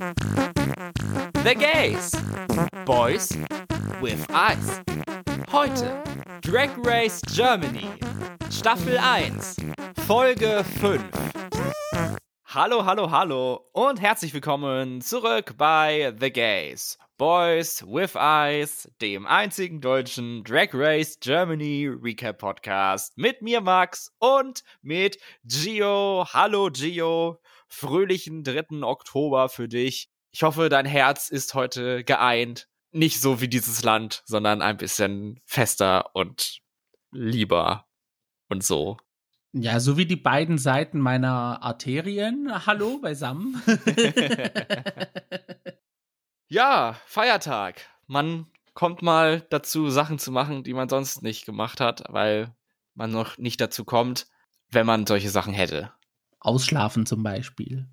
The Gays. Boys with Eyes. Heute Drag Race Germany. Staffel 1. Folge 5. Hallo, hallo, hallo und herzlich willkommen zurück bei The Gays. Boys with Eyes, dem einzigen deutschen Drag Race Germany Recap Podcast mit mir Max und mit Gio. Hallo Gio, fröhlichen 3. Oktober für dich. Ich hoffe, dein Herz ist heute geeint. Nicht so wie dieses Land, sondern ein bisschen fester und lieber und so. Ja, so wie die beiden Seiten meiner Arterien. Hallo beisammen. Ja, Feiertag. Man kommt mal dazu, Sachen zu machen, die man sonst nicht gemacht hat, weil man noch nicht dazu kommt, wenn man solche Sachen hätte. Ausschlafen zum Beispiel.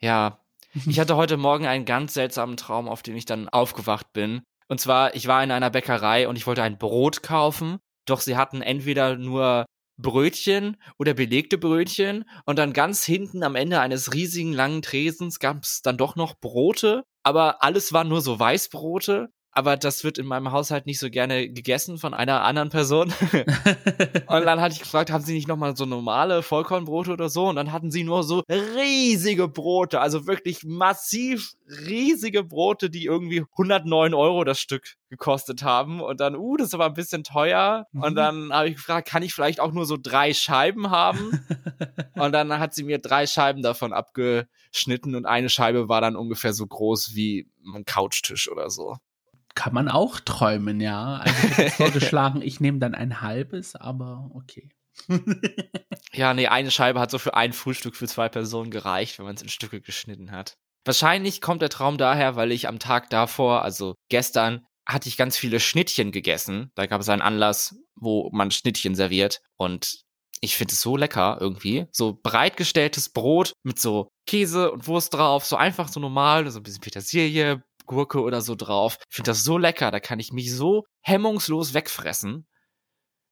Ja, ich hatte heute Morgen einen ganz seltsamen Traum, auf den ich dann aufgewacht bin. Und zwar, ich war in einer Bäckerei und ich wollte ein Brot kaufen, doch sie hatten entweder nur Brötchen oder belegte Brötchen und dann ganz hinten am Ende eines riesigen langen Tresens gab es dann doch noch Brote aber alles waren nur so Weißbrote. Aber das wird in meinem Haushalt nicht so gerne gegessen von einer anderen Person. und dann hatte ich gefragt, haben sie nicht nochmal so normale Vollkornbrote oder so? Und dann hatten sie nur so riesige Brote, also wirklich massiv riesige Brote, die irgendwie 109 Euro das Stück gekostet haben. Und dann, uh, das ist aber ein bisschen teuer. Mhm. Und dann habe ich gefragt, kann ich vielleicht auch nur so drei Scheiben haben? und dann hat sie mir drei Scheiben davon abgeschnitten und eine Scheibe war dann ungefähr so groß wie ein Couchtisch oder so. Kann man auch träumen, ja. Also ich hätte vorgeschlagen, ich nehme dann ein halbes, aber okay. ja, nee, eine Scheibe hat so für ein Frühstück für zwei Personen gereicht, wenn man es in Stücke geschnitten hat. Wahrscheinlich kommt der Traum daher, weil ich am Tag davor, also gestern, hatte ich ganz viele Schnittchen gegessen. Da gab es einen Anlass, wo man Schnittchen serviert. Und ich finde es so lecker irgendwie. So breitgestelltes Brot mit so Käse und Wurst drauf. So einfach so normal, so ein bisschen Petersilie, Gurke oder so drauf. Ich finde das so lecker, da kann ich mich so hemmungslos wegfressen.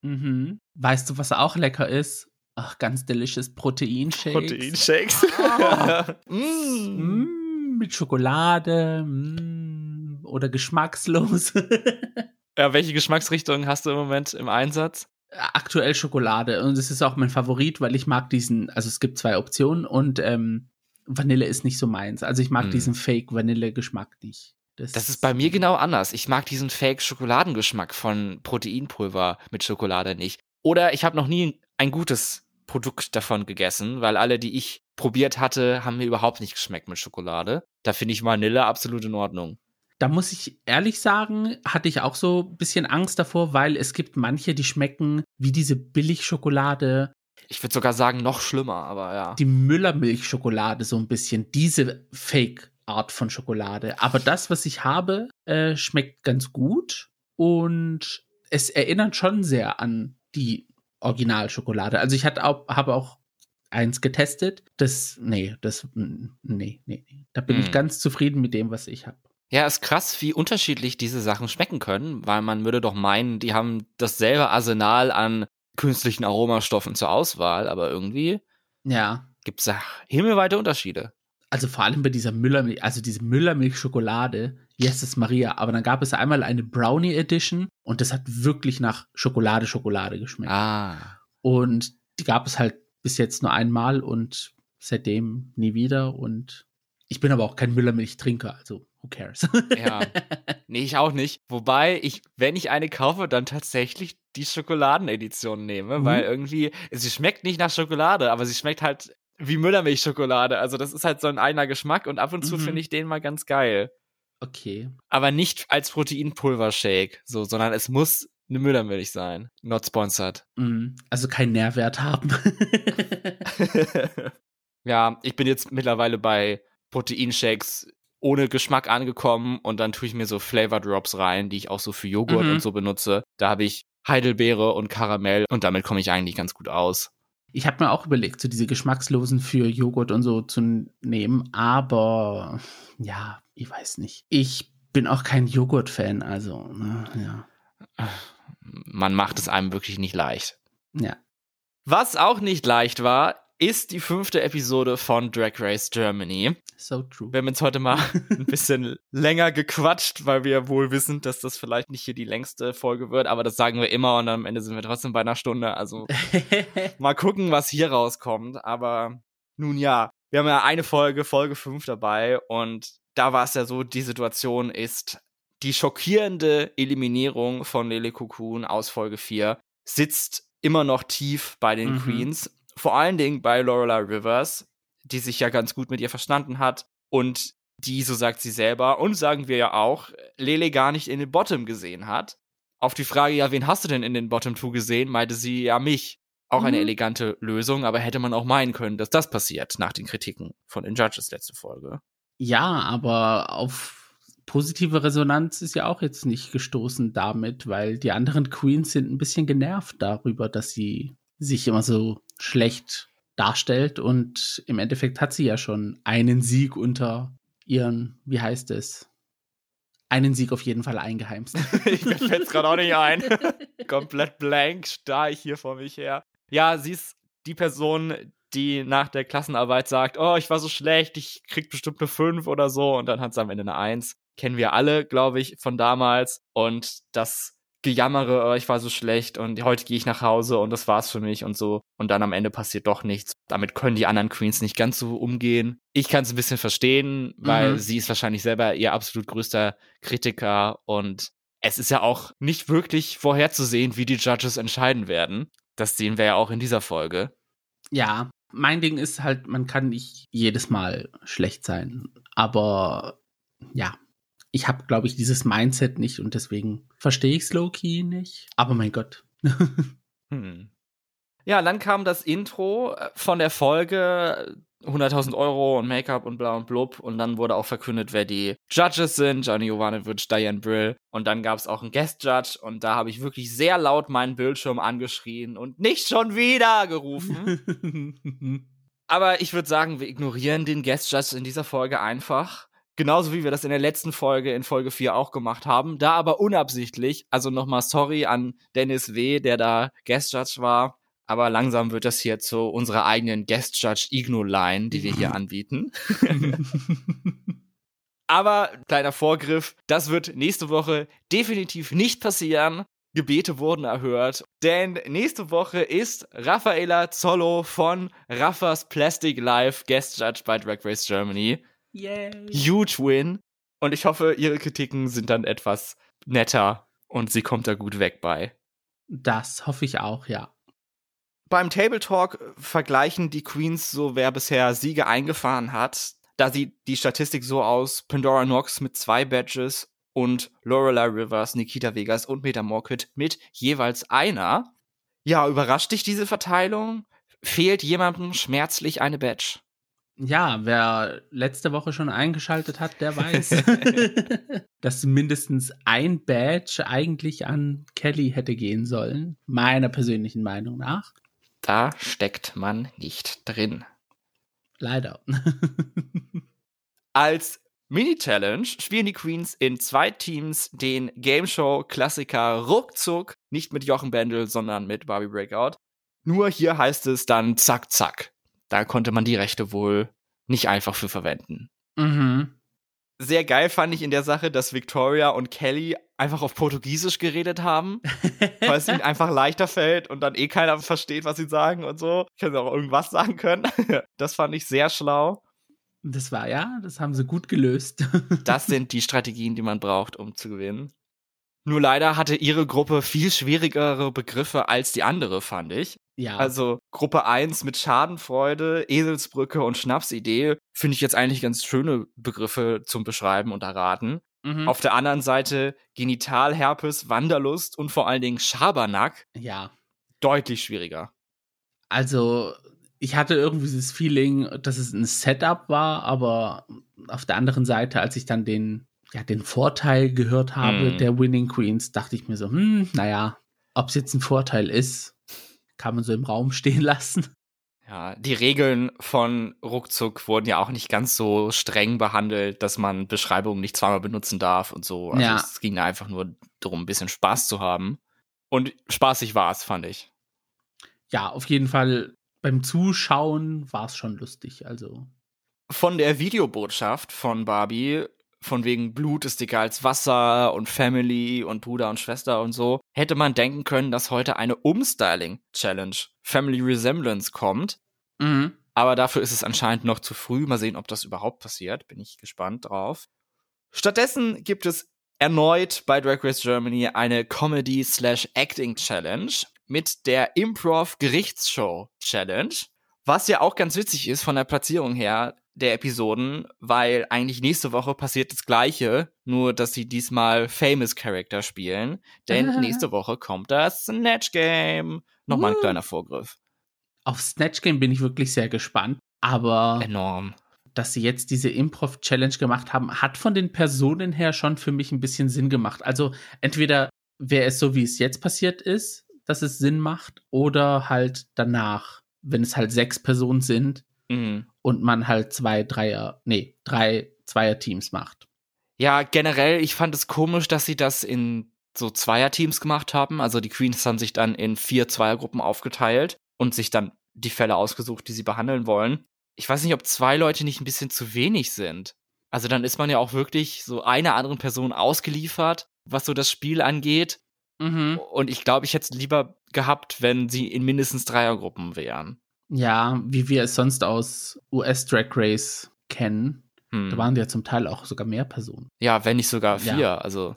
Mhm. Weißt du, was auch lecker ist? Ach, ganz delicious Proteinshakes. Proteinshakes. Ah. mm. Mm, mit Schokolade mm, oder geschmackslos. ja, welche Geschmacksrichtung hast du im Moment im Einsatz? Aktuell Schokolade und es ist auch mein Favorit, weil ich mag diesen, also es gibt zwei Optionen und ähm, Vanille ist nicht so meins. Also ich mag hm. diesen Fake-Vanille-Geschmack nicht. Das, das, ist bei mir genau anders. Ich mag diesen Fake-Schokoladengeschmack von Proteinpulver mit Schokolade nicht. Oder ich habe noch nie ein gutes Produkt davon gegessen, weil alle, die ich probiert hatte, haben mir überhaupt nicht geschmeckt mit Schokolade. Da finde ich Vanille absolut in Ordnung. Da muss ich ehrlich sagen, hatte ich auch so ein bisschen Angst davor, weil es gibt manche, die schmecken wie diese Billigschokolade ich würde sogar sagen, noch schlimmer, aber ja. Die Müllermilchschokolade, so ein bisschen, diese Fake-Art von Schokolade. Aber das, was ich habe, äh, schmeckt ganz gut und es erinnert schon sehr an die Originalschokolade. Also ich auch, habe auch eins getestet. Das, nee, das, nee, nee, nee. Da bin hm. ich ganz zufrieden mit dem, was ich habe. Ja, ist krass, wie unterschiedlich diese Sachen schmecken können, weil man würde doch meinen, die haben dasselbe Arsenal an künstlichen Aromastoffen zur Auswahl, aber irgendwie ja. gibt es da himmelweite Unterschiede. Also vor allem bei dieser Müllermilch, also diese Müllermilch-Schokolade, Jesus Maria, aber dann gab es einmal eine Brownie Edition und das hat wirklich nach Schokolade, Schokolade geschmeckt. Ah. Und die gab es halt bis jetzt nur einmal und seitdem nie wieder und ich bin aber auch kein Müllermilch-Trinker, also who cares? ja. Nee, ich auch nicht. Wobei ich, wenn ich eine kaufe, dann tatsächlich die Schokoladenedition nehme, mhm. weil irgendwie, sie schmeckt nicht nach Schokolade, aber sie schmeckt halt wie Müllermilchschokolade. Also das ist halt so ein einer Geschmack und ab und zu mhm. finde ich den mal ganz geil. Okay. Aber nicht als Proteinpulver-Shake, so, sondern es muss eine Müllermilch sein. Not sponsored. Mhm. Also keinen Nährwert haben. ja, ich bin jetzt mittlerweile bei Proteinshakes ohne Geschmack angekommen und dann tue ich mir so Flavor Drops rein, die ich auch so für Joghurt mhm. und so benutze. Da habe ich Heidelbeere und Karamell und damit komme ich eigentlich ganz gut aus. Ich habe mir auch überlegt, so diese geschmackslosen für Joghurt und so zu nehmen, aber ja, ich weiß nicht. Ich bin auch kein Joghurt-Fan, also ne, ja. Man macht es einem wirklich nicht leicht. Ja. Was auch nicht leicht war, ist die fünfte Episode von Drag Race Germany. So true. Wir haben jetzt heute mal ein bisschen länger gequatscht, weil wir wohl wissen, dass das vielleicht nicht hier die längste Folge wird, aber das sagen wir immer und am Ende sind wir trotzdem bei einer Stunde. Also mal gucken, was hier rauskommt. Aber nun ja, wir haben ja eine Folge, Folge 5 dabei und da war es ja so, die Situation ist, die schockierende Eliminierung von Lele Cocoon aus Folge 4 sitzt immer noch tief bei den mhm. Queens vor allen Dingen bei Lorelei Rivers, die sich ja ganz gut mit ihr verstanden hat und die, so sagt sie selber, und sagen wir ja auch, Lele gar nicht in den Bottom gesehen hat. Auf die Frage, ja, wen hast du denn in den Bottom 2 gesehen, meinte sie ja mich. Auch mhm. eine elegante Lösung, aber hätte man auch meinen können, dass das passiert nach den Kritiken von den Judges letzte Folge. Ja, aber auf positive Resonanz ist ja auch jetzt nicht gestoßen damit, weil die anderen Queens sind ein bisschen genervt darüber, dass sie sich immer so schlecht darstellt. Und im Endeffekt hat sie ja schon einen Sieg unter ihren, wie heißt es? Einen Sieg auf jeden Fall eingeheimst. ich mir fällt gerade auch nicht ein. Komplett blank starr ich hier vor mich her. Ja, sie ist die Person, die nach der Klassenarbeit sagt, oh, ich war so schlecht, ich krieg bestimmt eine 5 oder so und dann hat sie am Ende eine 1. Kennen wir alle, glaube ich, von damals. Und das gejammere, oh, ich war so schlecht und heute gehe ich nach Hause und das war's für mich und so. Und dann am Ende passiert doch nichts. Damit können die anderen Queens nicht ganz so umgehen. Ich kann es ein bisschen verstehen, weil mhm. sie ist wahrscheinlich selber ihr absolut größter Kritiker und es ist ja auch nicht wirklich vorherzusehen, wie die Judges entscheiden werden. Das sehen wir ja auch in dieser Folge. Ja, mein Ding ist halt, man kann nicht jedes Mal schlecht sein. Aber ja, ich habe, glaube ich, dieses Mindset nicht und deswegen verstehe ich es low-key nicht. Aber mein Gott. hm. Ja, dann kam das Intro äh, von der Folge. 100.000 Euro und Make-up und bla und blub. Und dann wurde auch verkündet, wer die Judges sind. Johnny Jovanovic, Diane Brill. Und dann gab es auch einen Guest-Judge. Und da habe ich wirklich sehr laut meinen Bildschirm angeschrien und nicht schon wieder gerufen. Aber ich würde sagen, wir ignorieren den Guest-Judge in dieser Folge einfach. Genauso wie wir das in der letzten Folge, in Folge 4 auch gemacht haben. Da aber unabsichtlich. Also nochmal sorry an Dennis W., der da Guest Judge war. Aber langsam wird das hier zu unserer eigenen Guest Judge Igno-Line, die wir hier anbieten. aber kleiner Vorgriff, das wird nächste Woche definitiv nicht passieren. Gebete wurden erhört, denn nächste Woche ist Raffaella Zollo von Raffas Plastic Life Guest Judge bei Drag Race Germany. Yay. Huge Win. Und ich hoffe, ihre Kritiken sind dann etwas netter und sie kommt da gut weg bei. Das hoffe ich auch, ja. Beim Table Talk vergleichen die Queens so, wer bisher Siege eingefahren hat. Da sieht die Statistik so aus: Pandora Knox mit zwei Badges und Lorelei Rivers, Nikita Vegas und Meta Morkit mit jeweils einer. Ja, überrascht dich diese Verteilung? Fehlt jemandem schmerzlich eine Badge? Ja, wer letzte Woche schon eingeschaltet hat, der weiß, dass mindestens ein Badge eigentlich an Kelly hätte gehen sollen, meiner persönlichen Meinung nach. Da steckt man nicht drin. Leider. Als Mini-Challenge spielen die Queens in zwei Teams den Game Show-Klassiker ruckzuck, nicht mit Jochen Bendel, sondern mit Barbie Breakout. Nur hier heißt es dann zack, zack da konnte man die Rechte wohl nicht einfach für verwenden. Mhm. Sehr geil fand ich in der Sache, dass Victoria und Kelly einfach auf Portugiesisch geredet haben, weil es ihnen einfach leichter fällt und dann eh keiner versteht, was sie sagen und so. Ich hätte auch irgendwas sagen können. Das fand ich sehr schlau. Das war ja, das haben sie gut gelöst. das sind die Strategien, die man braucht, um zu gewinnen. Nur leider hatte ihre Gruppe viel schwierigere Begriffe als die andere, fand ich. Ja. Also Gruppe 1 mit Schadenfreude, Eselsbrücke und Schnapsidee finde ich jetzt eigentlich ganz schöne Begriffe zum Beschreiben und erraten. Mhm. Auf der anderen Seite Genitalherpes, Wanderlust und vor allen Dingen Schabernack. Ja. Deutlich schwieriger. Also, ich hatte irgendwie dieses Feeling, dass es ein Setup war, aber auf der anderen Seite, als ich dann den ja, den Vorteil gehört habe hm. der Winning Queens, dachte ich mir so, hm, naja, ob es jetzt ein Vorteil ist, kann man so im Raum stehen lassen. Ja, die Regeln von Ruckzuck wurden ja auch nicht ganz so streng behandelt, dass man Beschreibungen nicht zweimal benutzen darf und so. Also ja. es ging einfach nur darum, ein bisschen Spaß zu haben. Und spaßig war es, fand ich. Ja, auf jeden Fall beim Zuschauen war es schon lustig. Also von der Videobotschaft von Barbie, von wegen Blut ist dicker als Wasser und Family und Bruder und Schwester und so, hätte man denken können, dass heute eine Umstyling-Challenge, Family Resemblance, kommt. mhm. Aber dafür ist es anscheinend noch zu früh. Mal sehen, ob das überhaupt passiert. Bin ich gespannt drauf. Stattdessen gibt es erneut bei Drag Race Germany eine Comedy-Slash-Acting-Challenge mit der Improv-Gerichtsshow-Challenge. Was ja auch ganz witzig ist von der Platzierung her der Episoden, weil eigentlich nächste Woche passiert das Gleiche, nur dass sie diesmal Famous Character spielen. Denn nächste Woche kommt das Snatch Game. Nochmal ein kleiner Vorgriff. auf Snatch Game bin ich wirklich sehr gespannt. Aber Enorm. dass sie jetzt diese Improv-Challenge gemacht haben, hat von den Personen her schon für mich ein bisschen Sinn gemacht. Also entweder wäre es so, wie es jetzt passiert ist, dass es Sinn macht, oder halt danach, wenn es halt sechs Personen sind Mhm. und man halt zwei Dreier, nee, drei Zweier-Teams macht. Ja, generell, ich fand es komisch, dass sie das in so Zweierteams gemacht haben. Also die Queens haben sich dann in vier Zweiergruppen aufgeteilt und sich dann die Fälle ausgesucht, die sie behandeln wollen. Ich weiß nicht, ob zwei Leute nicht ein bisschen zu wenig sind. Also dann ist man ja auch wirklich so einer anderen Person ausgeliefert, was so das Spiel angeht. Mhm. Und ich glaube, ich hätte es lieber gehabt, wenn sie in mindestens Dreiergruppen wären. Ja, wie wir es sonst aus US Drag Race kennen. Hm. Da waren ja zum Teil auch sogar mehr Personen. ja, wenn nicht sogar Ja. vier. Also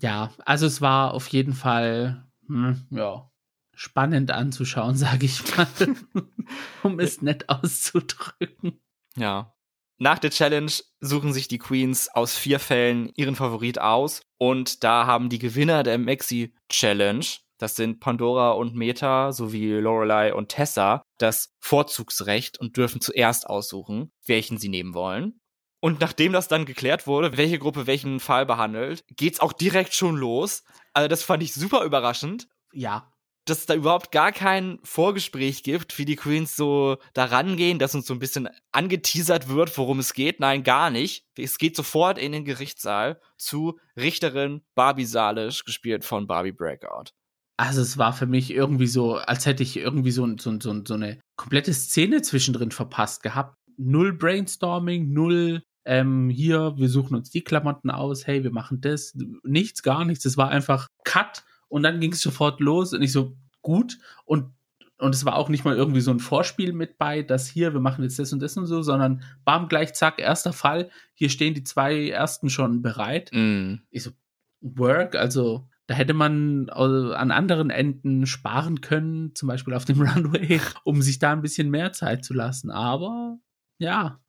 Ja, also es war auf jeden Fall, hm, ja, spannend anzuschauen, sage ich mal, um es nett auszudrücken. Ja. Nach der Challenge suchen sich die Queens aus vier Fällen ihren Favorit aus und da haben die Gewinner der Maxi Challenge, das sind Pandora und Meta sowie Lorelei und Tessa, das Vorzugsrecht und dürfen zuerst aussuchen, welchen sie nehmen wollen. Und nachdem das dann geklärt wurde, welche Gruppe welchen Fall behandelt, geht's auch direkt schon los. Also das fand ich super überraschend Ja, dass es da überhaupt gar kein Vorgespräch gibt, wie die Queens so da rangehen, dass uns so ein bisschen angeteasert wird, worum es geht. Nein, gar nicht. Es geht sofort in den Gerichtssaal zu Richterin Barbie Salisch, gespielt von Barbie Breakout. Also es war für mich irgendwie so, als hätte ich irgendwie so, so, so, so eine komplette Szene zwischendrin verpasst gehabt. Null Brainstorming, null ähm, hier, wir suchen uns die Klamotten aus, hey, wir machen das. Nichts, gar nichts. Es war einfach Cut und dann ging es sofort los und ich so, gut. Und, und es war auch nicht mal irgendwie so ein Vorspiel mit bei, dass hier, wir machen jetzt das und das und so, sondern bam, gleich zack, erster Fall. Hier stehen die zwei ersten schon bereit. Mm. Ich so, Work, also da hätte man äh, an anderen Enden sparen können, zum Beispiel auf dem Runway, um sich da ein bisschen mehr Zeit zu lassen. Aber ja,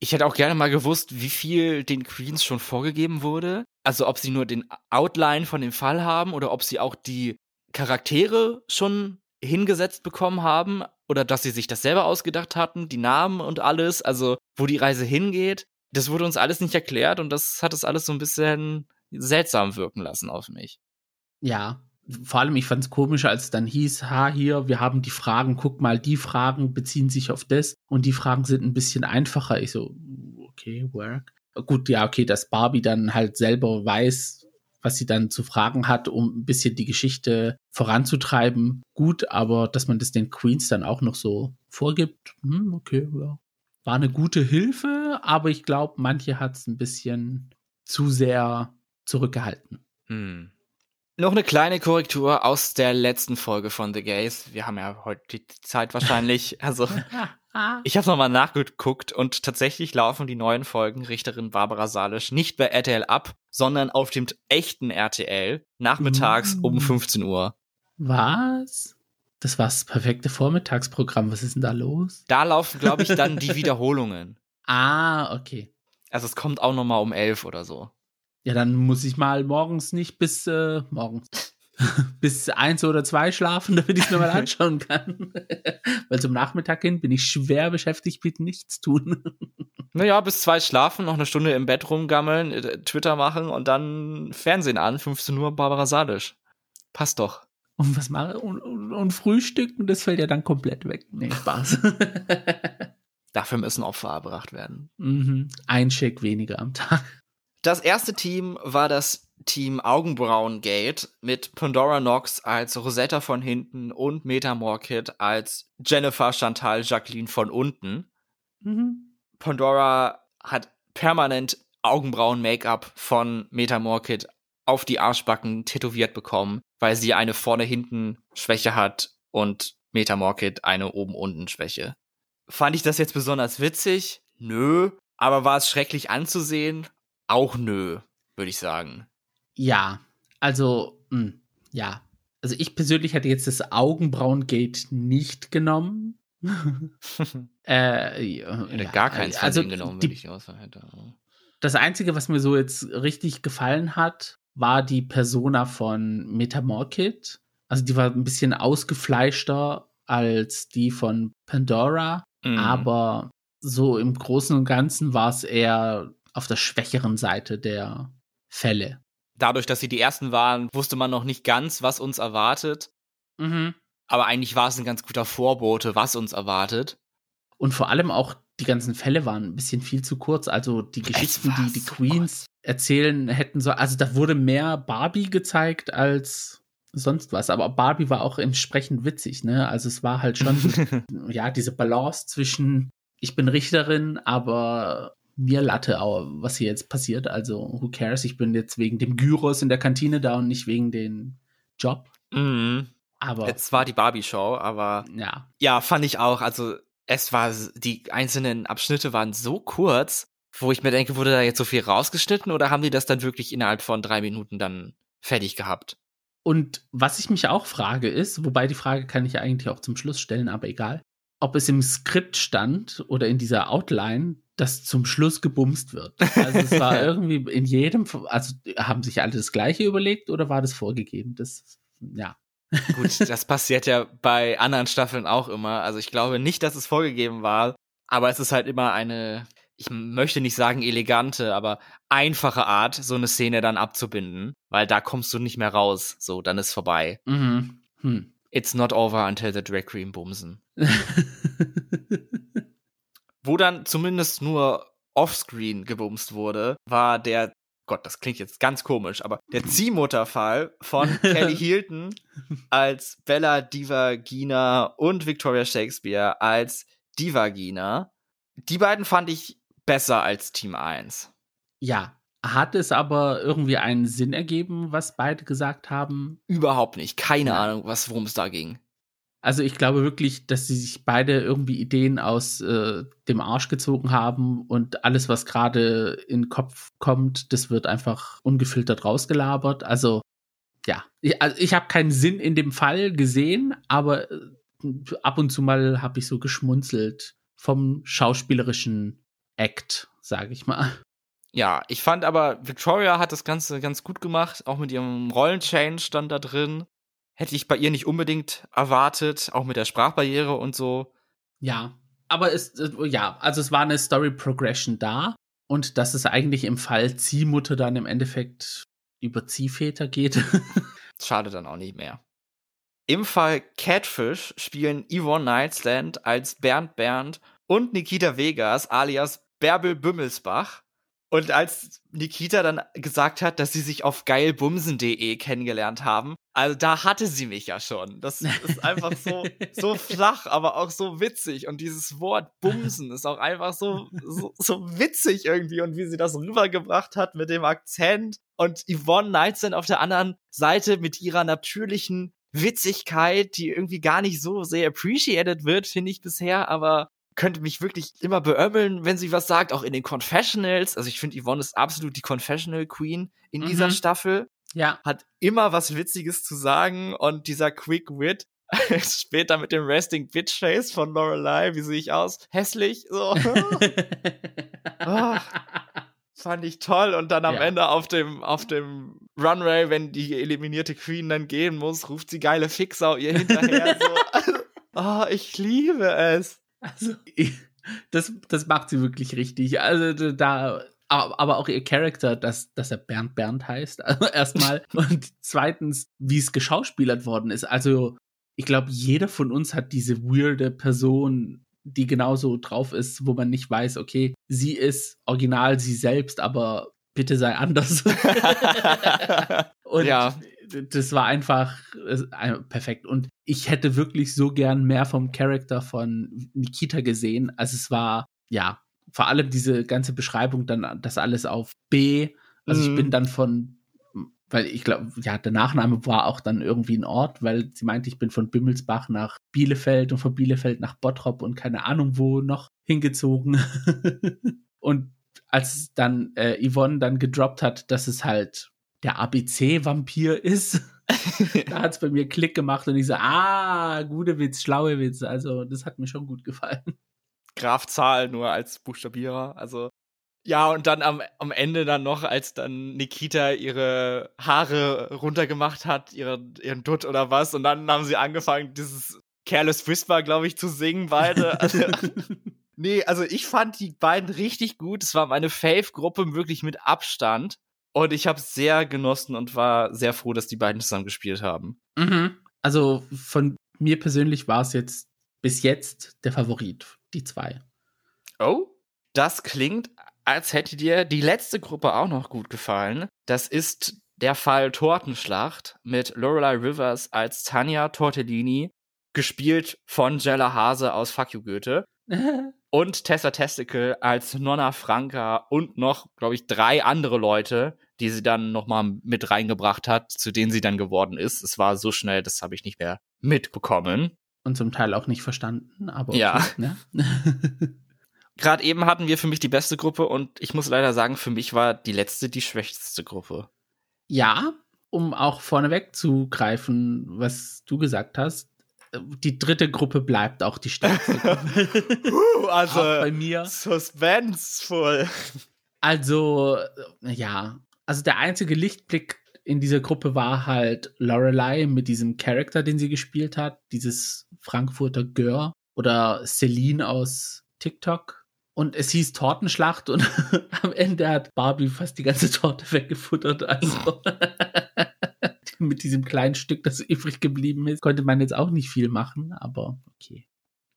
Ich hätte auch gerne mal gewusst, wie viel den Queens schon vorgegeben wurde. Also ob sie nur den Outline von dem Fall haben oder ob sie auch die Charaktere schon hingesetzt bekommen haben oder dass sie sich das selber ausgedacht hatten, die Namen und alles, also wo die Reise hingeht. Das wurde uns alles nicht erklärt und das hat es alles so ein bisschen seltsam wirken lassen auf mich. ja. Vor allem, ich fand es komisch, als dann hieß, ha, hier, wir haben die Fragen, guck mal, die Fragen beziehen sich auf das und die Fragen sind ein bisschen einfacher. Ich so, okay, work. Gut, ja, okay, dass Barbie dann halt selber weiß, was sie dann zu fragen hat, um ein bisschen die Geschichte voranzutreiben. Gut, aber dass man das den Queens dann auch noch so vorgibt, hm, okay, ja. War eine gute Hilfe, aber ich glaube, manche hat es ein bisschen zu sehr zurückgehalten. Hm. Noch eine kleine Korrektur aus der letzten Folge von The Gays. Wir haben ja heute die Zeit wahrscheinlich. Also Ich habe nochmal nachgeguckt und tatsächlich laufen die neuen Folgen Richterin Barbara Salisch nicht bei RTL ab, sondern auf dem echten RTL nachmittags Mm. um 15 Uhr. Was? Das war das perfekte Vormittagsprogramm. Was ist denn da los? Da laufen, glaube ich, dann die Wiederholungen. Ah, okay. Also es kommt auch nochmal um 11 oder so. Ja, dann muss ich mal morgens nicht bis äh, morgens bis eins oder zwei schlafen, damit ich es mir mal anschauen kann. Weil zum Nachmittag hin bin ich schwer beschäftigt mit nichts tun. Naja, bis zwei schlafen, noch eine Stunde im Bett rumgammeln, äh, Twitter machen und dann Fernsehen an, 15 Uhr Barbara Salisch. Passt doch. Und was mache und, und, und frühstücken, das fällt ja dann komplett weg. Nee, Spaß. Dafür müssen Opfer erbracht werden. mhm. Ein Shake weniger am Tag. Das erste Team war das Team Augenbrauen-Gate mit Pandora Knox als Rosetta von hinten und Meta Morkit als Jennifer Chantal Jacqueline von unten. Mhm. Pandora hat permanent Augenbrauen-Make-up von Meta Morkit auf die Arschbacken tätowiert bekommen, weil sie eine vorne-hinten-Schwäche hat und Meta Morkit eine oben-unten-Schwäche. Fand ich das jetzt besonders witzig? Nö. Aber war es schrecklich anzusehen? Auch nö, würde ich sagen. Ja, also, mh, hm, ja. Also ich persönlich hätte jetzt das Augenbrauengate nicht genommen. äh, ja, hätte gar keins also genommen, die, ich außer hätte. Das Einzige, was mir so jetzt richtig gefallen hat, war die Persona von Metamorkid. Also die war ein bisschen ausgefleischter als die von Pandora, mhm. aber so im Großen und Ganzen war es eher auf der schwächeren Seite der Fälle dadurch, dass sie die ersten waren, wusste man noch nicht ganz, was uns erwartet. Mhm. Aber eigentlich war es ein ganz guter Vorbote, was uns erwartet. Und vor allem auch die ganzen Fälle waren ein bisschen viel zu kurz. Also die Geschichten, die die so Queens kurz. erzählen hätten so, also da wurde mehr Barbie gezeigt als sonst was. Aber Barbie war auch entsprechend witzig, ne? Also es war halt schon, ja, diese Balance zwischen ich bin Richterin, aber mir Latte, was hier jetzt passiert. Also, who cares? Ich bin jetzt wegen dem Gyros in der Kantine da und nicht wegen dem Job. Mhm. Aber. Es war die Barbie-Show, aber. Ja. Ja, fand ich auch. Also, es war, die einzelnen Abschnitte waren so kurz, wo ich mir denke, wurde da jetzt so viel rausgeschnitten oder haben die das dann wirklich innerhalb von drei Minuten dann fertig gehabt? Und was ich mich auch frage ist, wobei die Frage kann ich eigentlich auch zum Schluss stellen, aber egal, ob es im Skript stand oder in dieser Outline, dass zum Schluss gebumst wird. Also es war irgendwie in jedem, also haben sich alle das Gleiche überlegt oder war das vorgegeben? Das, ja. Gut, das passiert ja bei anderen Staffeln auch immer. Also ich glaube nicht, dass es vorgegeben war, aber es ist halt immer eine, ich möchte nicht sagen elegante, aber einfache Art, so eine Szene dann abzubinden, weil da kommst du nicht mehr raus. So, dann ist vorbei. Mhm. Hm. It's not over until the drag queen bumsen. Wo dann zumindest nur offscreen gebumst wurde, war der, Gott, das klingt jetzt ganz komisch, aber der Ziehmutterfall von Kelly Hilton als Bella Divagina und Victoria Shakespeare als Divagina. Die beiden fand ich besser als Team 1. Ja, hat es aber irgendwie einen Sinn ergeben, was beide gesagt haben? Überhaupt nicht. Keine ja. Ahnung, worum es da ging. Also ich glaube wirklich, dass sie sich beide irgendwie Ideen aus äh, dem Arsch gezogen haben und alles, was gerade in den Kopf kommt, das wird einfach ungefiltert rausgelabert. Also ja, ich, also ich habe keinen Sinn in dem Fall gesehen, aber äh, ab und zu mal habe ich so geschmunzelt vom schauspielerischen Act, sage ich mal. Ja, ich fand aber, Victoria hat das Ganze ganz gut gemacht, auch mit ihrem Rollenchange stand da drin hätte ich bei ihr nicht unbedingt erwartet, auch mit der Sprachbarriere und so. Ja, aber es, äh, ja, also es war eine Story Progression da und dass es eigentlich im Fall Ziehmutter dann im Endeffekt über Ziehväter geht. Schade dann auch nicht mehr. Im Fall Catfish spielen Yvonne Nightstand als Bernd Bernd und Nikita Vegas alias Bärbel Bümmelsbach. Und als Nikita dann gesagt hat, dass sie sich auf geilbumsen.de kennengelernt haben, also da hatte sie mich ja schon. Das ist einfach so, so flach, aber auch so witzig. Und dieses Wort Bumsen ist auch einfach so, so, so witzig irgendwie. Und wie sie das rübergebracht hat mit dem Akzent. Und Yvonne Knightson auf der anderen Seite mit ihrer natürlichen Witzigkeit, die irgendwie gar nicht so sehr appreciated wird, finde ich bisher, aber könnte mich wirklich immer beömmeln, wenn sie was sagt, auch in den Confessionals. Also ich finde, Yvonne ist absolut die Confessional Queen in mhm. dieser Staffel. Ja. Hat immer was Witziges zu sagen und dieser Quick Wit später mit dem Resting Bitch Face von Lorelei, wie sehe ich aus? Hässlich, so. oh, fand ich toll und dann am ja. Ende auf dem auf dem Runway, wenn die eliminierte Queen dann gehen muss, ruft sie geile Fixer ihr hinterher so. oh, ich liebe es. Also, das, das macht sie wirklich richtig. Also, da, aber auch ihr Charakter, dass, dass er Bernd Bernd heißt, also erstmal. und zweitens, wie es geschauspielert worden ist. Also, ich glaube, jeder von uns hat diese weirde Person, die genauso drauf ist, wo man nicht weiß, okay, sie ist original sie selbst, aber bitte sei anders. und ja. Das war einfach perfekt. Und ich hätte wirklich so gern mehr vom Charakter von Nikita gesehen. Also es war, ja, vor allem diese ganze Beschreibung, dann das alles auf B. Also mhm. ich bin dann von weil ich glaube, ja, der Nachname war auch dann irgendwie ein Ort, weil sie meinte, ich bin von Bimmelsbach nach Bielefeld und von Bielefeld nach Bottrop und keine Ahnung wo noch hingezogen. und als dann äh, Yvonne dann gedroppt hat, dass es halt der ABC-Vampir ist, da hat es bei mir Klick gemacht und ich so, ah, gute Witz, schlaue Witz. Also, das hat mir schon gut gefallen. Graf Zahl nur als Buchstabierer. Also, ja, und dann am, am Ende dann noch, als dann Nikita ihre Haare runtergemacht hat, ihre, ihren Dutt oder was, und dann haben sie angefangen, dieses Careless Whisper, glaube ich, zu singen, beide. Also, nee, also ich fand die beiden richtig gut. Es war meine Fave-Gruppe wirklich mit Abstand. Und ich habe sehr genossen und war sehr froh, dass die beiden zusammen gespielt haben. Mhm. Also von mir persönlich war es jetzt bis jetzt der Favorit, die zwei. Oh, das klingt als hätte dir die letzte Gruppe auch noch gut gefallen. Das ist der Fall Tortenschlacht mit Lorelei Rivers als Tanja Tortellini, gespielt von Jella Hase aus Fuck You Goethe. und Tessa Testicle als Nonna Franca und noch, glaube ich, drei andere Leute, die sie dann nochmal mit reingebracht hat, zu denen sie dann geworden ist. Es war so schnell, das habe ich nicht mehr mitbekommen. Und zum Teil auch nicht verstanden, aber. Okay, ja. Ne? gerade eben hatten wir für mich die beste Gruppe und ich muss leider sagen, für mich war die letzte die schwächste Gruppe. Ja, um auch vorneweg zu greifen, was du gesagt hast, die dritte Gruppe bleibt auch die stärkste uh, also auch bei mir. Suspenseful. Also, ja, also der einzige Lichtblick in dieser Gruppe war halt Lorelei mit diesem Charakter, den sie gespielt hat, dieses Frankfurter Gör oder Celine aus TikTok. Und es hieß Tortenschlacht und am Ende hat Barbie fast die ganze Torte weggefuttert. Also mit diesem kleinen Stück, das übrig geblieben ist, konnte man jetzt auch nicht viel machen, aber okay.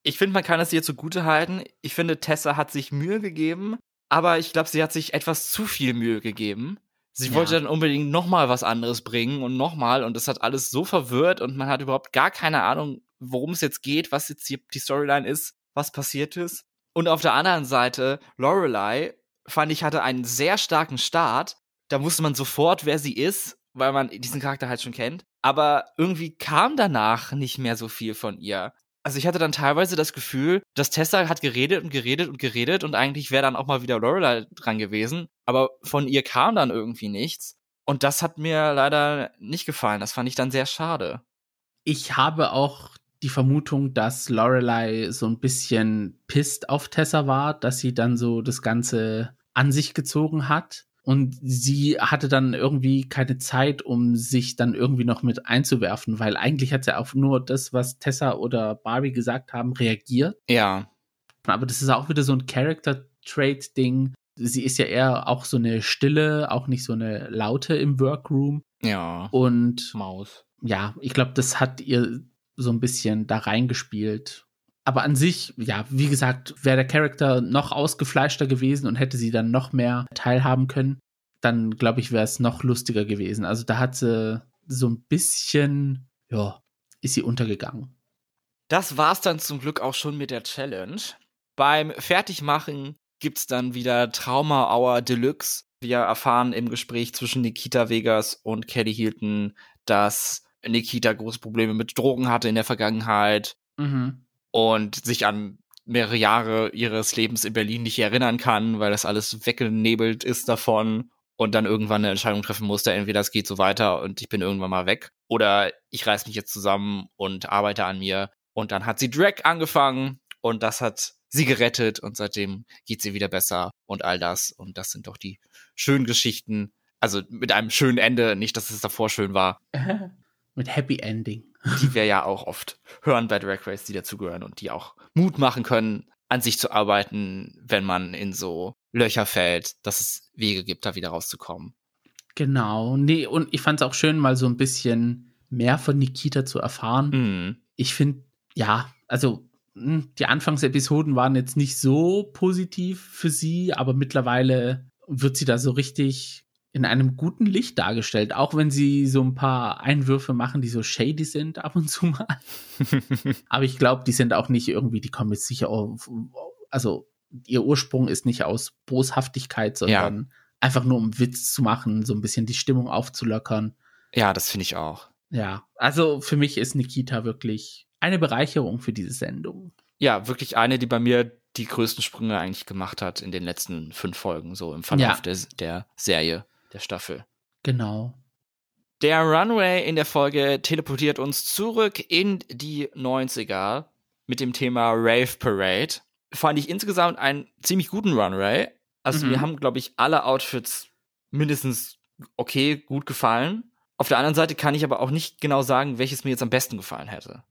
Ich finde, man kann es ihr zugute halten. Ich finde, Tessa hat sich Mühe gegeben, aber ich glaube, sie hat sich etwas zu viel Mühe gegeben. Sie ja. wollte dann unbedingt nochmal was anderes bringen und nochmal und das hat alles so verwirrt und man hat überhaupt gar keine Ahnung, worum es jetzt geht, was jetzt hier die Storyline ist, was passiert ist. Und auf der anderen Seite, Lorelei, fand ich, hatte einen sehr starken Start. Da wusste man sofort, wer sie ist, weil man diesen Charakter halt schon kennt. Aber irgendwie kam danach nicht mehr so viel von ihr. Also ich hatte dann teilweise das Gefühl, dass Tessa hat geredet und geredet und geredet und eigentlich wäre dann auch mal wieder Lorelei dran gewesen. Aber von ihr kam dann irgendwie nichts. Und das hat mir leider nicht gefallen. Das fand ich dann sehr schade. Ich habe auch die Vermutung, dass Lorelei so ein bisschen pisst auf Tessa war, dass sie dann so das Ganze an sich gezogen hat. Und sie hatte dann irgendwie keine Zeit, um sich dann irgendwie noch mit einzuwerfen, weil eigentlich hat sie auf nur das, was Tessa oder Barbie gesagt haben, reagiert. Ja. Aber das ist auch wieder so ein Character-Trait-Ding. Sie ist ja eher auch so eine Stille, auch nicht so eine Laute im Workroom. Ja. Und Maus. Ja, ich glaube, das hat ihr so ein bisschen da reingespielt. Aber an sich, ja, wie gesagt, wäre der Charakter noch ausgefleischter gewesen und hätte sie dann noch mehr teilhaben können, dann glaube ich, wäre es noch lustiger gewesen. Also da hat sie so ein bisschen, ja, ist sie untergegangen. Das war's dann zum Glück auch schon mit der Challenge. Beim Fertigmachen gibt's dann wieder Trauma Hour Deluxe. Wir erfahren im Gespräch zwischen Nikita Vegas und Kelly Hilton, dass Nikita große Probleme mit Drogen hatte in der Vergangenheit mhm. und sich an mehrere Jahre ihres Lebens in Berlin nicht erinnern kann, weil das alles weggenebelt ist davon und dann irgendwann eine Entscheidung treffen musste, entweder es geht so weiter und ich bin irgendwann mal weg oder ich reiß mich jetzt zusammen und arbeite an mir und dann hat sie Drag angefangen und das hat sie gerettet und seitdem geht sie wieder besser und all das und das sind doch die schönen Geschichten, also mit einem schönen Ende, nicht, dass es davor schön war. Mit Happy Ending. Die wir ja auch oft hören bei Drag Race, die dazugehören und die auch Mut machen können, an sich zu arbeiten, wenn man in so Löcher fällt, dass es Wege gibt, da wieder rauszukommen. Genau. Nee, und ich fand es auch schön, mal so ein bisschen mehr von Nikita zu erfahren. Mhm. Ich finde, ja, also die Anfangsepisoden waren jetzt nicht so positiv für sie, aber mittlerweile wird sie da so richtig in einem guten Licht dargestellt, auch wenn sie so ein paar Einwürfe machen, die so shady sind ab und zu mal. Aber ich glaube, die sind auch nicht irgendwie, die kommen jetzt sicher auf, also ihr Ursprung ist nicht aus Boshaftigkeit, sondern ja. einfach nur um Witz zu machen, so ein bisschen die Stimmung aufzulockern. Ja, das finde ich auch. Ja, also für mich ist Nikita wirklich eine Bereicherung für diese Sendung. Ja, wirklich eine, die bei mir die größten Sprünge eigentlich gemacht hat in den letzten fünf Folgen, so im Verlauf ja. der, der Serie, der Staffel. Genau. Der Runway in der Folge teleportiert uns zurück in die 90er mit dem Thema Rave Parade. Fand ich insgesamt einen ziemlich guten Runway. Also mhm. mir haben, glaube ich, alle Outfits mindestens okay, gut gefallen. Auf der anderen Seite kann ich aber auch nicht genau sagen, welches mir jetzt am besten gefallen hätte.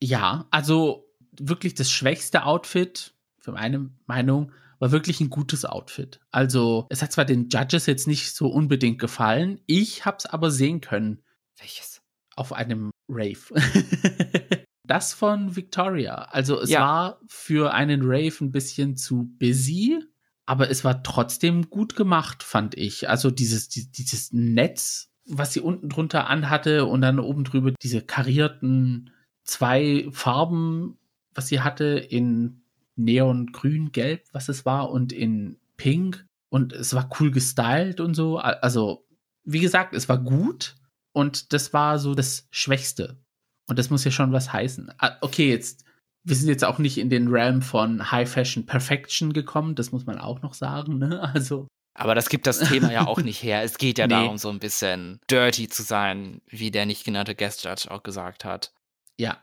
Ja, also wirklich das schwächste Outfit, für meine Meinung, war wirklich ein gutes Outfit. Also, es hat zwar den Judges jetzt nicht so unbedingt gefallen, ich hab's aber sehen können. Welches? Auf einem Rave. das von Victoria. Also, es ja. war für einen Rave ein bisschen zu busy, aber es war trotzdem gut gemacht, fand ich. Also, dieses, dieses Netz, was sie unten drunter anhatte und dann oben drüber diese karierten zwei Farben, was sie hatte in Neongrün, Gelb, was es war, und in Pink. Und es war cool gestylt und so. Also, wie gesagt, es war gut. Und das war so das Schwächste. Und das muss ja schon was heißen. Ah, okay, jetzt, wir sind jetzt auch nicht in den Realm von High Fashion Perfection gekommen. Das muss man auch noch sagen, ne? Also. Aber das gibt das Thema ja auch nicht her. Es geht ja nee. darum, so ein bisschen dirty zu sein, wie der nicht genannte Guest Judge auch gesagt hat. Ja.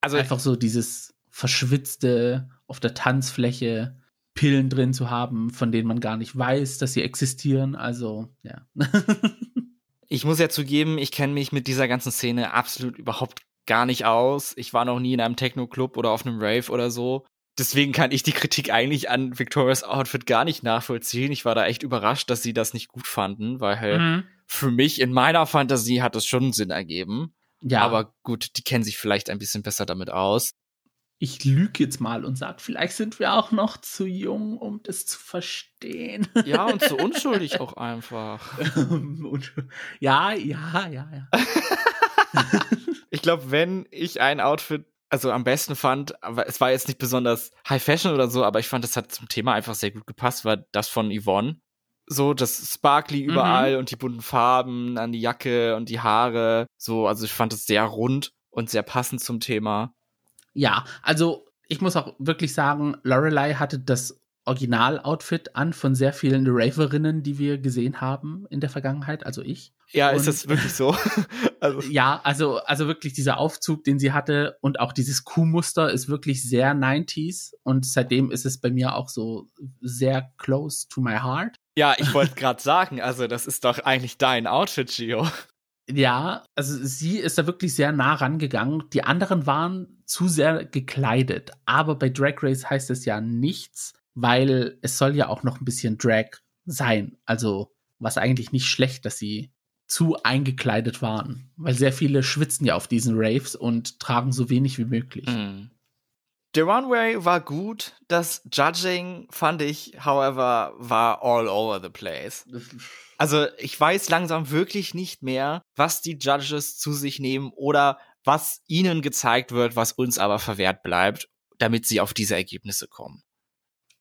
Also einfach so dieses verschwitzte auf der Tanzfläche Pillen drin zu haben, von denen man gar nicht weiß, dass sie existieren. Also, ja. ich muss ja zugeben, ich kenne mich mit dieser ganzen Szene absolut überhaupt gar nicht aus. Ich war noch nie in einem Techno-Club oder auf einem Rave oder so. Deswegen kann ich die Kritik eigentlich an Victorias Outfit gar nicht nachvollziehen. Ich war da echt überrascht, dass sie das nicht gut fanden, weil halt mhm. für mich in meiner Fantasie hat es schon Sinn ergeben. Ja. Aber gut, die kennen sich vielleicht ein bisschen besser damit aus. Ich lüge jetzt mal und sage, vielleicht sind wir auch noch zu jung, um das zu verstehen. Ja, und zu unschuldig auch einfach. ja, ja, ja, ja. ich glaube, wenn ich ein Outfit also am besten fand, aber es war jetzt nicht besonders High Fashion oder so, aber ich fand, das hat zum Thema einfach sehr gut gepasst, war das von Yvonne so das Sparkly überall mhm. und die bunten Farben an die Jacke und die Haare. So, also ich fand es sehr rund und sehr passend zum Thema. Ja, also ich muss auch wirklich sagen, Lorelei hatte das Original-Outfit an von sehr vielen Raverinnen, die wir gesehen haben in der Vergangenheit, also ich. Ja, und, ist das wirklich so? also. Ja, also, also wirklich dieser Aufzug, den sie hatte und auch dieses Kuhmuster ist wirklich sehr 90s und seitdem ist es bei mir auch so sehr close to my heart. Ja, ich wollte gerade sagen, also das ist doch eigentlich dein Outfit, Gio. Ja, also sie ist da wirklich sehr nah rangegangen. Die anderen waren zu sehr gekleidet. Aber bei Drag Race heißt es ja nichts, weil es soll ja auch noch ein bisschen Drag sein. Also was eigentlich nicht schlecht, dass sie zu eingekleidet waren. Weil sehr viele schwitzen ja auf diesen Raves und tragen so wenig wie möglich. Mhm. Der Runway war gut. Das Judging fand ich, however, war all over the place. Also ich weiß langsam wirklich nicht mehr, was die Judges zu sich nehmen oder was ihnen gezeigt wird, was uns aber verwehrt bleibt, damit sie auf diese Ergebnisse kommen.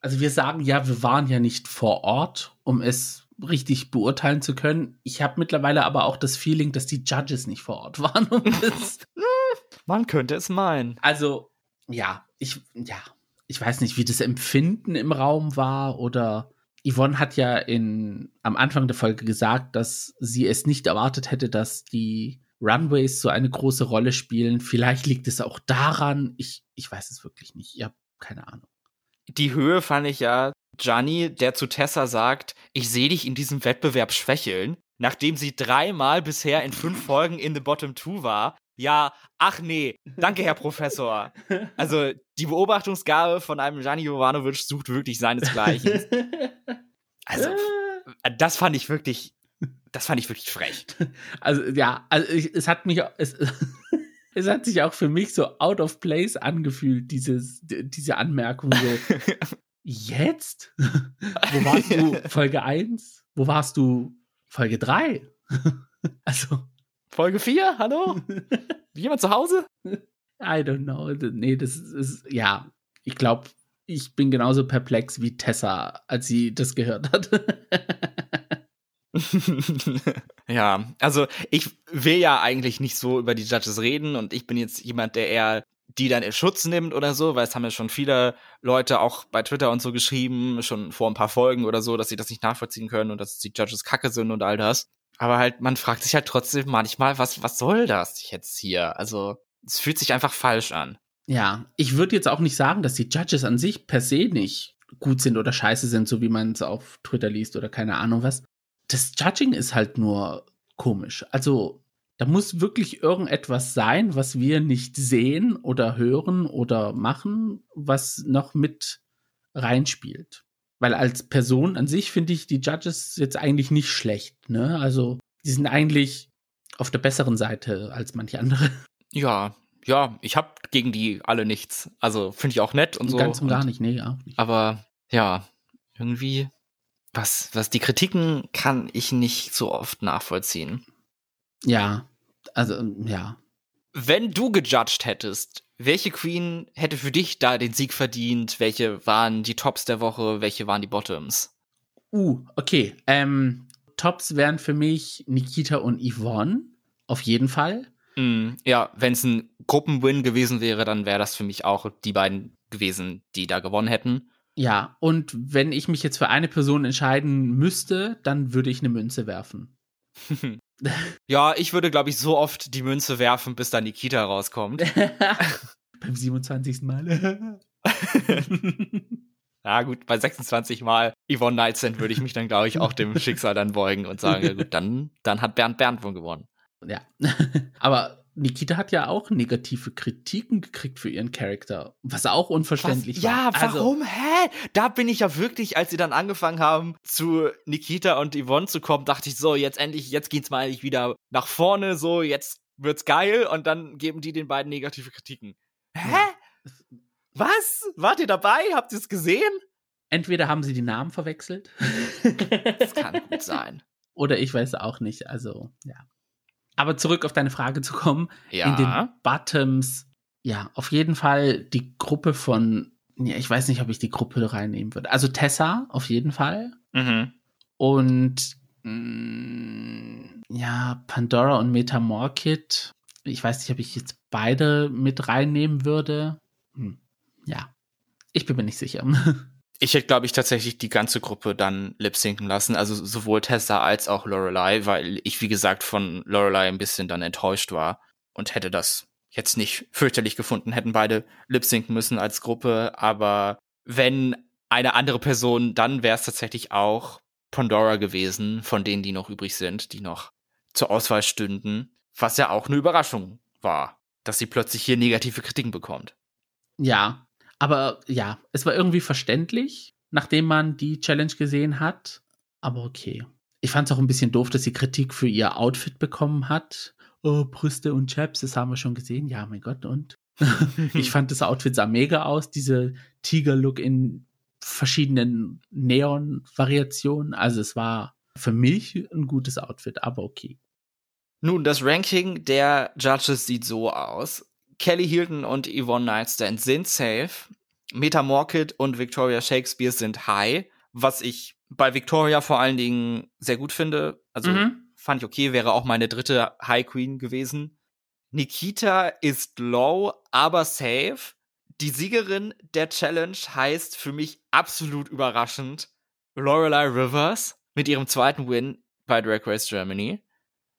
Also wir sagen ja, wir waren ja nicht vor Ort, um es richtig beurteilen zu können. Ich habe mittlerweile aber auch das Feeling, dass die Judges nicht vor Ort waren. Um Man könnte es meinen. Also ja, ich, ja, ich weiß nicht, wie das Empfinden im Raum war oder Yvonne hat ja in, am Anfang der Folge gesagt, dass sie es nicht erwartet hätte, dass die Runways so eine große Rolle spielen. Vielleicht liegt es auch daran, ich, ich weiß es wirklich nicht. Ich habe keine Ahnung. Die Höhe fand ich ja, Gianni, der zu Tessa sagt, ich sehe dich in diesem Wettbewerb schwächeln, nachdem sie dreimal bisher in fünf Folgen in The Bottom Two war, ja, ach nee, danke, Herr Professor. Also, die Beobachtungsgabe von einem Gianni Jovanovic sucht wirklich seinesgleichen. Also, das fand ich wirklich, das fand ich wirklich frech. Also, ja, also ich, es hat mich, es, es hat sich auch für mich so out of place angefühlt, dieses, diese Anmerkung so. Jetzt? Wo warst du Folge 1? Wo warst du Folge 3? also. Folge 4? Hallo? Jemand zu Hause? I don't know. Nee, das ist, ja, ich glaube, ich bin genauso perplex wie Tessa, als sie das gehört hat. ja, also ich will ja eigentlich nicht so über die Judges reden und ich bin jetzt jemand, der eher die dann in Schutz nimmt oder so, weil es haben ja schon viele Leute auch bei Twitter und so geschrieben, schon vor ein paar Folgen oder so, dass sie das nicht nachvollziehen können und dass die Judges kacke sind und all das. Aber halt, man fragt sich halt trotzdem manchmal, was, was soll das jetzt hier? Also, es fühlt sich einfach falsch an. Ja, ich würde jetzt auch nicht sagen, dass die Judges an sich per se nicht gut sind oder scheiße sind, so wie man es auf Twitter liest oder keine Ahnung was. Das Judging ist halt nur komisch. Also, da muss wirklich irgendetwas sein, was wir nicht sehen oder hören oder machen, was noch mit reinspielt. Weil als Person an sich finde ich die Judges jetzt eigentlich nicht schlecht. Ne? Also die sind eigentlich auf der besseren Seite als manche andere. Ja, ja, ich habe gegen die alle nichts. Also finde ich auch nett und so. Ganz und gar nicht, nee, auch nicht. Aber ja, irgendwie, was, was die Kritiken kann ich nicht so oft nachvollziehen. Ja, also ja. Wenn du gejudged hättest, welche Queen hätte für dich da den Sieg verdient? Welche waren die Tops der Woche? Welche waren die Bottoms? Uh, okay. Ähm, Tops wären für mich Nikita und Yvonne. Auf jeden Fall. Mm, ja, wenn es ein Gruppenwin gewesen wäre, dann wäre das für mich auch die beiden gewesen, die da gewonnen hätten. Ja, und wenn ich mich jetzt für eine Person entscheiden müsste, dann würde ich eine Münze werfen. ja, ich würde, glaube ich, so oft die Münze werfen, bis dann Nikita rauskommt. Beim 27. Mal. ja, gut, bei 26 Mal Yvonne Nightstand würde ich mich dann, glaube ich, auch dem Schicksal dann beugen und sagen, ja gut, dann, dann hat Bernd Bernd wohl gewonnen. Ja. Aber Nikita hat ja auch negative Kritiken gekriegt für ihren Charakter, was auch unverständlich was? war. Ja, also warum? Also, Hä? Da bin ich ja wirklich, als sie dann angefangen haben, zu Nikita und Yvonne zu kommen, dachte ich so, jetzt endlich, jetzt geht's mal eigentlich wieder nach vorne, so, jetzt wird's geil und dann geben die den beiden negative Kritiken. Hä? Ja. Was? Wart ihr dabei? Habt ihr es gesehen? Entweder haben sie die Namen verwechselt. das kann gut sein. Oder ich weiß auch nicht. Also, ja. Aber zurück auf deine Frage zu kommen. Ja. In den Bottoms, ja, auf jeden Fall die Gruppe von, ja, ich weiß nicht, ob ich die Gruppe reinnehmen würde. Also Tessa, auf jeden Fall. Mhm. Und mh, mm, ja, Pandora und Metamorkit. Ich weiß nicht, ob ich jetzt beide mit reinnehmen würde. Hm. Ja, ich bin mir nicht sicher. Ich hätte, glaube ich, tatsächlich die ganze Gruppe dann lip-sinken lassen, also sowohl Tessa als auch Lorelei, weil ich, wie gesagt, von Lorelei ein bisschen dann enttäuscht war und hätte das jetzt nicht fürchterlich gefunden, hätten beide lip-sinken müssen als Gruppe, aber wenn eine andere Person, dann wäre es tatsächlich auch Pandora gewesen, von denen, die noch übrig sind, die noch zur Auswahl stünden, was ja auch eine Überraschung war, dass sie plötzlich hier negative Kritiken bekommt. Ja, aber ja, es war irgendwie verständlich, nachdem man die Challenge gesehen hat. Aber okay. Ich fand es auch ein bisschen doof, dass sie Kritik für ihr Outfit bekommen hat. Oh, Brüste und Chaps, das haben wir schon gesehen. Ja, mein Gott, und? ich fand das Outfit sah mega aus, diese Tiger-Look in verschiedenen Neon-Variationen. Also es war für mich ein gutes Outfit, aber okay. Nun, das Ranking der Judges sieht so aus. Kelly Hilton und Yvonne Nightstand sind safe. Meta Morkit und Victoria Shakespeare sind high, was ich bei Victoria vor allen Dingen sehr gut finde. Also mhm. fand ich okay, wäre auch meine dritte High Queen gewesen. Nikita ist low, aber safe. Die Siegerin der Challenge heißt für mich absolut überraschend Lorelei Rivers mit ihrem zweiten Win bei Drag Race Germany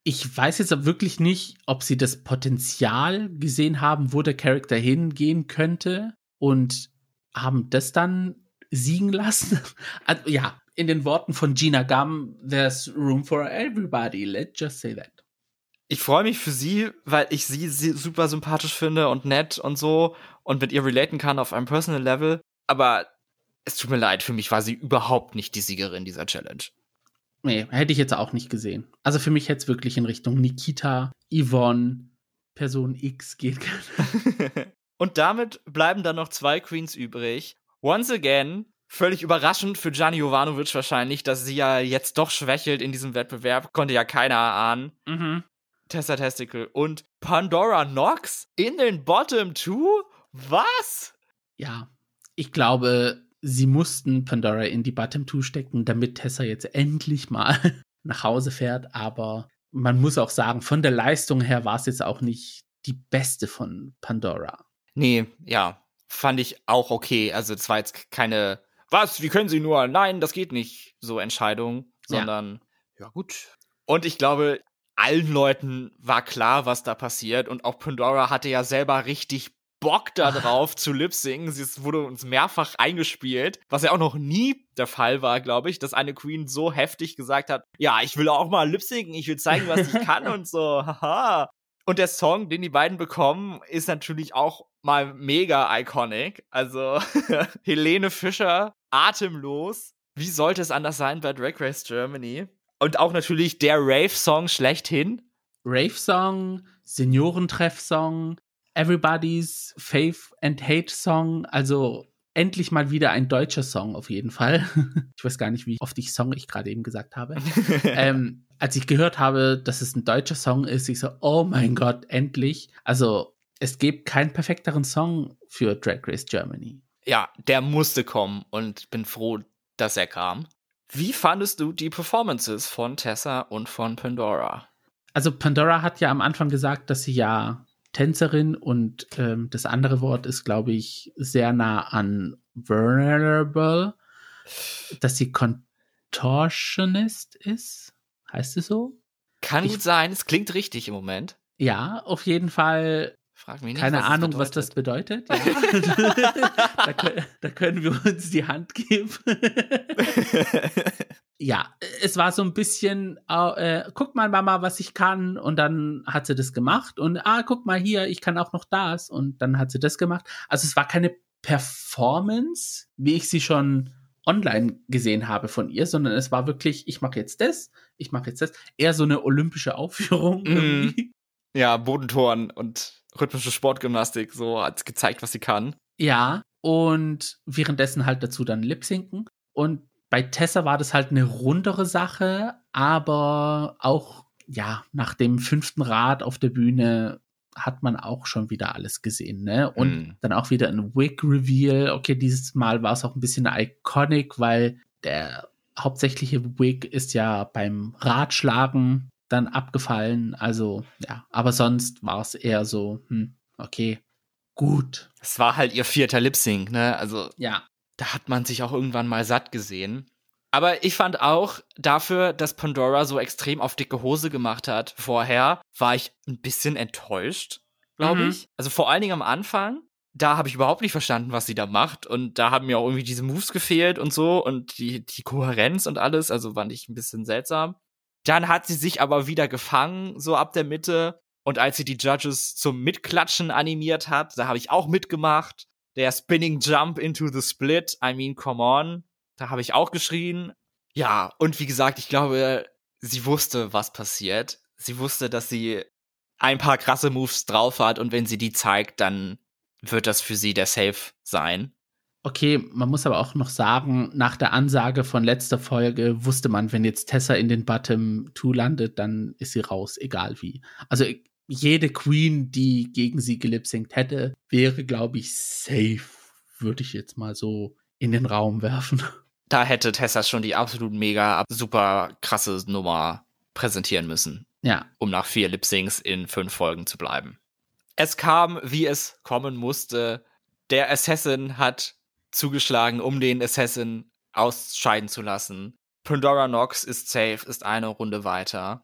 ich weiß jetzt wirklich nicht, ob sie das Potenzial gesehen haben, wo der Charakter hingehen könnte und haben das dann siegen lassen. Also, ja, in den Worten von Gina Gum, there's room for everybody. Let's just say that. Ich freue mich für sie, weil ich sie, sie super sympathisch finde und nett und so und mit ihr relaten kann auf einem personal Level. Aber es tut mir leid, für mich war sie überhaupt nicht die Siegerin dieser Challenge. Nee, hätte ich jetzt auch nicht gesehen. Also für mich hätte es wirklich in Richtung Nikita, Yvonne, Person X geht Und damit bleiben dann noch zwei Queens übrig. Once again Völlig überraschend für Gianni Jovanovic wahrscheinlich, dass sie ja jetzt doch schwächelt in diesem Wettbewerb. Konnte ja keiner ahnen. Mhm. Tessa Testicle und Pandora Knox in den Bottom Two? Was? Ja, ich glaube, sie mussten Pandora in die Bottom Two stecken, damit Tessa jetzt endlich mal nach Hause fährt. Aber man muss auch sagen, von der Leistung her war es jetzt auch nicht die beste von Pandora. Nee, ja, fand ich auch okay. Also es war jetzt keine, was, wie können sie nur? Nein, das geht nicht, so Entscheidung, sondern ja, ja gut. Und ich glaube, allen Leuten war klar, was da passiert. Und auch Pandora hatte ja selber richtig Bock darauf zu lip-singen. Es wurde uns mehrfach eingespielt, was ja auch noch nie der Fall war, glaube ich, dass eine Queen so heftig gesagt hat, ja, ich will auch mal lip-singen, ich will zeigen, was ich kann und so, haha. Und der Song, den die beiden bekommen, ist natürlich auch mal mega iconic. Also Helene Fischer, atemlos. Wie sollte es anders sein bei Drag Race Germany? Und auch natürlich der Rave-Song schlechthin. Rave-Song, Seniorentreff-Song, Everybody's Faith and Hate-Song. Also endlich mal wieder ein deutscher Song auf jeden Fall. ich weiß gar nicht, wie oft ich Song ich gerade eben gesagt habe. ähm, als ich gehört habe, dass es ein deutscher Song ist, ich so, oh mein Gott, endlich. Also es gibt keinen perfekteren Song für Drag Race Germany. Ja, der musste kommen und bin froh, dass er kam. Wie fandest du die Performances von Tessa und von Pandora? Also Pandora hat ja am Anfang gesagt, dass sie ja Tänzerin und ähm, das andere Wort ist, glaube ich, sehr nah an vulnerable, dass sie Contortionist ist. Heißt es so? Kann ich, gut sein, es klingt richtig im Moment. Ja, auf jeden Fall Frag mich nicht, Keine was Ahnung, was das bedeutet. Ja. da, da, können wir uns die Hand geben. ja, es war so ein bisschen, äh, guck mal, Mama, was ich kann. Und dann hat sie das gemacht. Und ah, guck mal hier, ich kann auch noch das. Und dann hat sie das gemacht. Also es war keine Performance, wie ich sie schon online gesehen habe von ihr, sondern es war wirklich, ich mache jetzt das, ich mache jetzt das. Eher so eine olympische Aufführung. Mm. Ja, Bodentoren und rhythmische Sportgymnastik, so hat gezeigt, was sie kann. Ja, und währenddessen halt dazu dann Lip-Sinken. Und bei Tessa war das halt eine rundere Sache, aber auch, ja, nach dem fünften Rad auf der Bühne hat man auch schon wieder alles gesehen, ne? Und mm. dann auch wieder ein Wig-Reveal. Okay, dieses Mal war es auch ein bisschen iconic, weil der hauptsächliche Wig ist ja beim Radschlagen dann abgefallen. Also, ja, aber sonst war es eher so, hm, okay, gut. Es war halt ihr vierter Lip-Sync, ne? Also, ja. Da hat man sich auch irgendwann mal satt gesehen. Aber ich fand auch, dafür, dass Pandora so extrem auf dicke Hose gemacht hat vorher, war ich ein bisschen enttäuscht, glaube mhm. ich. Also vor allen Dingen am Anfang, da habe ich überhaupt nicht verstanden, was sie da macht. Und da haben mir auch irgendwie diese Moves gefehlt und so und die, die Kohärenz und alles. Also fand ich ein bisschen seltsam. Dann hat sie sich aber wieder gefangen, so ab der Mitte. Und als sie die Judges zum Mitklatschen animiert hat, da habe ich auch mitgemacht. Der Spinning Jump into the Split, I mean, come on. Da habe ich auch geschrien. Ja, und wie gesagt, ich glaube, sie wusste, was passiert. Sie wusste, dass sie ein paar krasse Moves drauf hat und wenn sie die zeigt, dann wird das für sie der Safe sein. Okay, man muss aber auch noch sagen, nach der Ansage von letzter Folge wusste man, wenn jetzt Tessa in den Bottom 2 landet, dann ist sie raus, egal wie. Also jede Queen, die gegen sie gelipsingt hätte, wäre, glaube ich, safe, würde ich jetzt mal so in den Raum werfen. Da hätte Tessa schon die absolut mega, super krasse Nummer präsentieren müssen. Ja. Um nach vier Lipsyncs in fünf Folgen zu bleiben. Es kam, wie es kommen musste. Der Assassin hat zugeschlagen, um den Assassin ausscheiden zu lassen. Pandora Knox ist safe, ist eine Runde weiter.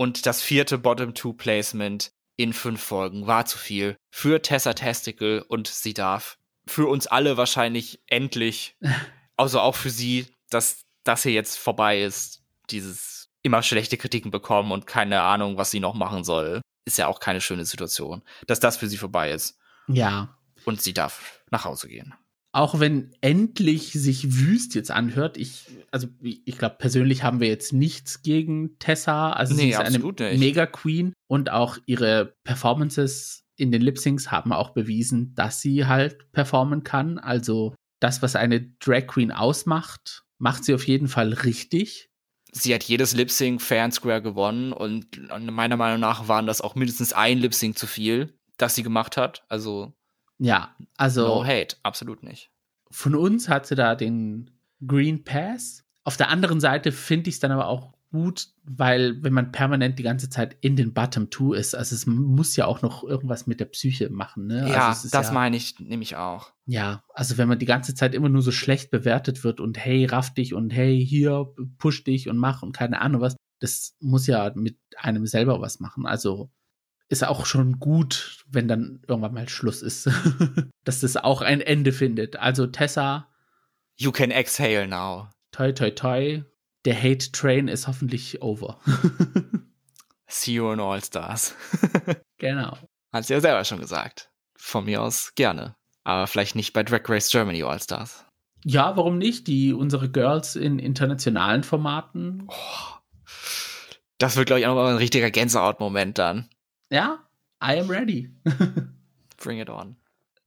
Und das vierte Bottom-Two-Placement in fünf Folgen war zu viel für Tessa Testicle und sie darf für uns alle wahrscheinlich endlich, also auch für sie, dass das hier jetzt vorbei ist, dieses immer schlechte Kritiken bekommen und keine Ahnung, was sie noch machen soll, ist ja auch keine schöne Situation, dass das für sie vorbei ist. Ja. Und sie darf nach Hause gehen auch wenn endlich sich wüst jetzt anhört, ich, also ich glaube, persönlich haben wir jetzt nichts gegen Tessa. Also nee, sie ist eine nicht. Mega Queen und auch ihre Performances in den Lip Syncs haben auch bewiesen, dass sie halt performen kann. Also das, was eine Drag Queen ausmacht, macht sie auf jeden Fall richtig. Sie hat jedes Lip Sync Fair and Square gewonnen und meiner Meinung nach waren das auch mindestens ein Lip Sync zu viel, das sie gemacht hat. Also ja, also no hate, absolut nicht. Von uns hat sie da den Green Pass. Auf der anderen Seite finde ich es dann aber auch gut, weil wenn man permanent die ganze Zeit in den Bottom Two ist, also es muss ja auch noch irgendwas mit der Psyche machen. Ne? Ja, also das ja, meine ich nämlich auch. Ja, also wenn man die ganze Zeit immer nur so schlecht bewertet wird und hey, raff dich und hey, hier, push dich und mach und keine Ahnung was, das muss ja mit einem selber was machen. Also ist auch schon gut, wenn dann irgendwann mal Schluss ist, dass das auch ein Ende findet. Also Tessa. You can exhale now. Toi, toi, toi der Hate Train ist hoffentlich over. See you in All Stars. genau. Hat sie ja selber schon gesagt. Von mir aus gerne. Aber vielleicht nicht bei Drag Race Germany All Stars. Ja, warum nicht? Die unsere Girls in internationalen Formaten. Oh, das wird, glaube ich, auch noch ein richtiger Gänsehaut-Moment dann. Ja, I am ready. Bring it on.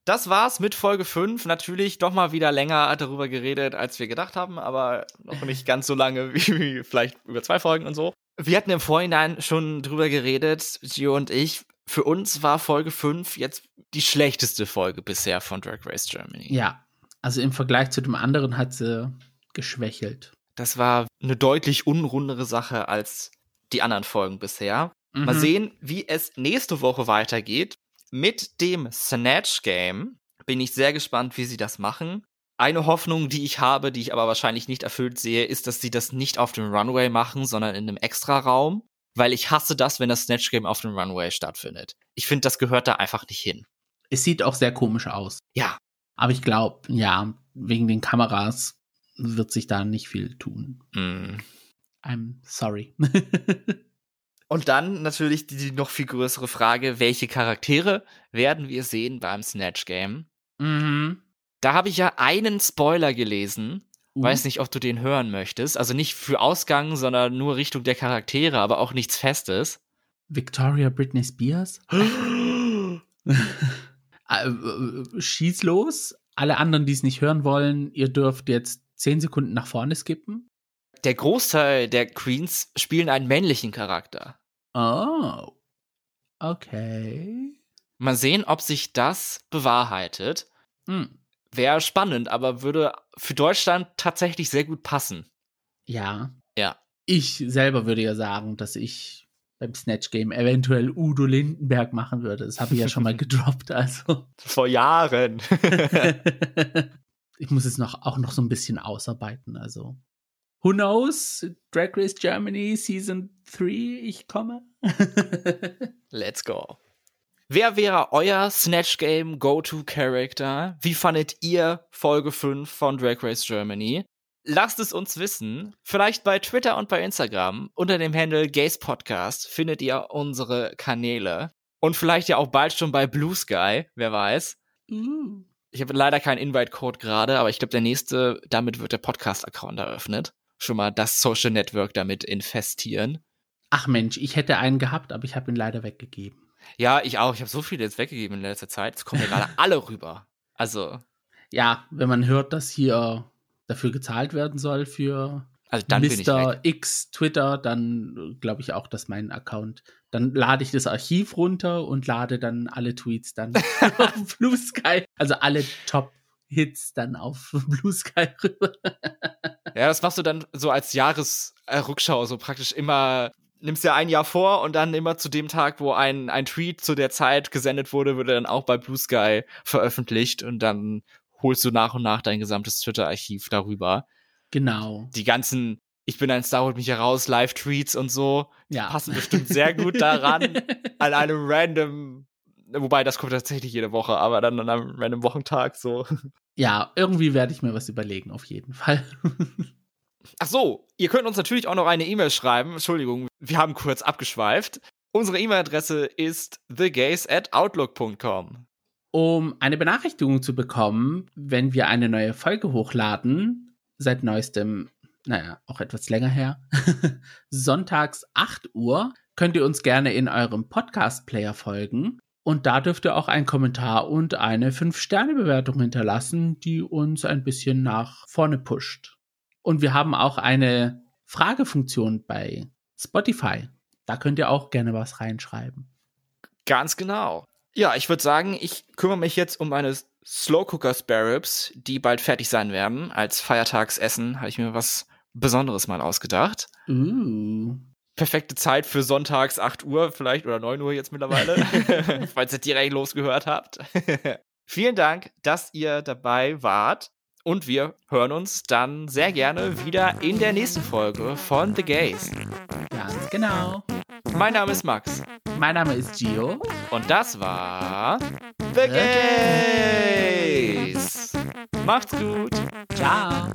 Das war's mit Folge 5. Natürlich doch mal wieder länger darüber geredet, als wir gedacht haben, aber noch nicht ganz so lange wie, wie vielleicht über zwei Folgen und so. Wir hatten im Vorhinein schon drüber geredet, Gio und ich. Für uns war Folge 5 jetzt die schlechteste Folge bisher von Drag Race Germany. Ja, also im Vergleich zu dem anderen hat sie geschwächelt. Das war eine deutlich unrundere Sache als die anderen Folgen bisher. Mhm. Mal sehen, wie es nächste Woche weitergeht mit dem Snatch Game bin ich sehr gespannt, wie sie das machen. Eine Hoffnung, die ich habe, die ich aber wahrscheinlich nicht erfüllt sehe, ist, dass sie das nicht auf dem Runway machen, sondern in einem Extra-Raum, weil ich hasse das, wenn das Snatch Game auf dem Runway stattfindet. Ich finde, das gehört da einfach nicht hin. Es sieht auch sehr komisch aus. Ja. Aber ich glaube, ja, wegen den Kameras wird sich da nicht viel tun. Mm. I'm sorry. Und dann natürlich die, die, noch viel größere Frage, welche Charaktere werden wir sehen beim Snatch Game? Mhm. Da habe ich ja einen Spoiler gelesen. Uh. Weiß nicht, ob du den hören möchtest. Also nicht für Ausgang, sondern nur Richtung der Charaktere, aber auch nichts Festes. Victoria Britney Spears? Äh, äh, schieß los. Alle anderen, die es nicht hören wollen, ihr dürft jetzt zehn Sekunden nach vorne skippen. Der Großteil der Queens spielen einen männlichen Charakter. Oh. Okay. Mal sehen, ob sich das bewahrheitet. Hm. Wäre spannend, aber würde für Deutschland tatsächlich sehr gut passen. Ja. Ja. Ich selber würde ja sagen, dass ich beim Snatch Game eventuell Udo Lindenberg machen würde. Das habe ich ja schon mal gedroppt, also. Vor Jahren. ich muss es noch auch noch so ein bisschen ausarbeiten, also Who knows? Drag Race Germany Season 3, ich komme. Let's go. Wer wäre euer Snatch Game Go-To-Character? Wie fandet ihr Folge 5 von Drag Race Germany? Lasst es uns wissen. Vielleicht bei Twitter und bei Instagram. Unter dem Handle Gaze Podcast findet ihr unsere Kanäle. Und vielleicht ja auch bald schon bei Blue Sky, wer weiß. Ich habe leider keinen Invite-Code gerade, aber ich glaube, der nächste, damit wird der Podcast-Account eröffnet schon mal das Social Network damit infestieren. Ach Mensch, ich hätte einen gehabt, aber ich habe ihn leider weggegeben. Ja, ich auch. Ich habe so viele jetzt weggegeben in letzter Zeit. Es kommen ja gerade alle rüber. Also. Ja, wenn man hört, dass hier dafür gezahlt werden soll für also dann Mr. X Twitter, dann glaube ich auch, dass mein Account, dann lade ich das Archiv runter und lade dann alle Tweets dann auf Blue Sky, also alle Top Hits dann auf Blue Sky rüber. ja, das machst du dann so als Jahresrückschau, so praktisch immer nimmst dir ein Jahr vor und dann immer zu dem Tag, wo ein, ein Tweet zu der Zeit gesendet wurde, wird dann auch bei Blue Sky veröffentlicht und dann holst du nach und nach dein gesamtes Twitter-Archiv darüber. Genau. Die ganzen Ich bin ein Star, holt mich heraus, Live-Tweets und so, ja. passen bestimmt sehr gut daran, an einem random, wobei das kommt tatsächlich jede Woche, aber dann an einem random Wochentag so. Ja, irgendwie werde ich mir was überlegen, auf jeden Fall. Ach so, ihr könnt uns natürlich auch noch eine E-Mail schreiben. Entschuldigung, wir haben kurz abgeschweift. Unsere E-Mail-Adresse ist thegays at outlook.com. Um eine Benachrichtigung zu bekommen, wenn wir eine neue Folge hochladen, seit neuestem, naja, auch etwas länger her, sonntags 8 Uhr, könnt ihr uns gerne in eurem Podcast-Player folgen. Und da dürft ihr auch einen Kommentar und eine 5-Sterne-Bewertung hinterlassen, die uns ein bisschen nach vorne pusht. Und wir haben auch eine Fragefunktion bei Spotify. Da könnt ihr auch gerne was reinschreiben. Ganz genau. Ja, ich würde sagen, ich kümmere mich jetzt um meine Slow Cooker Spare Ribs, die bald fertig sein werden. Als Feiertagsessen habe ich mir was Besonderes mal ausgedacht. Uh. Perfekte Zeit für sonntags 8 Uhr vielleicht oder 9 Uhr jetzt mittlerweile, falls ihr direkt losgehört habt. Vielen Dank, dass ihr dabei wart. Und wir hören uns dann sehr gerne wieder in der nächsten Folge von The Gays. Ganz genau. Mein Name ist Max. Mein Name ist Gio. Und das war The, The Gays. Macht's gut. Ciao.